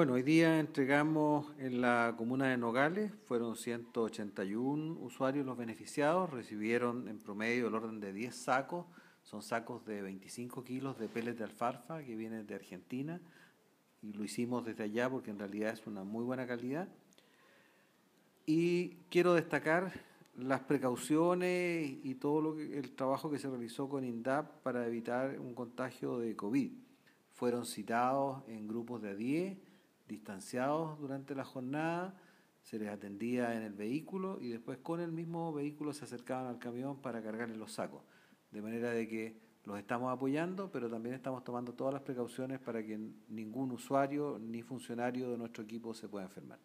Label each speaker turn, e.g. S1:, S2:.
S1: Bueno, hoy día entregamos en la comuna de Nogales, fueron 181 usuarios los beneficiados, recibieron en promedio el orden de 10 sacos, son sacos de 25 kilos de pellets de alfalfa que vienen de Argentina y lo hicimos desde allá porque en realidad es una muy buena calidad. Y quiero destacar las precauciones y todo lo que, el trabajo que se realizó con INDAP para evitar un contagio de COVID. Fueron citados en grupos de 10 distanciados durante la jornada, se les atendía en el vehículo y después con el mismo vehículo se acercaban al camión para cargarles los sacos. De manera de que los estamos apoyando, pero también estamos tomando todas las precauciones para que ningún usuario ni funcionario de nuestro equipo se pueda enfermar.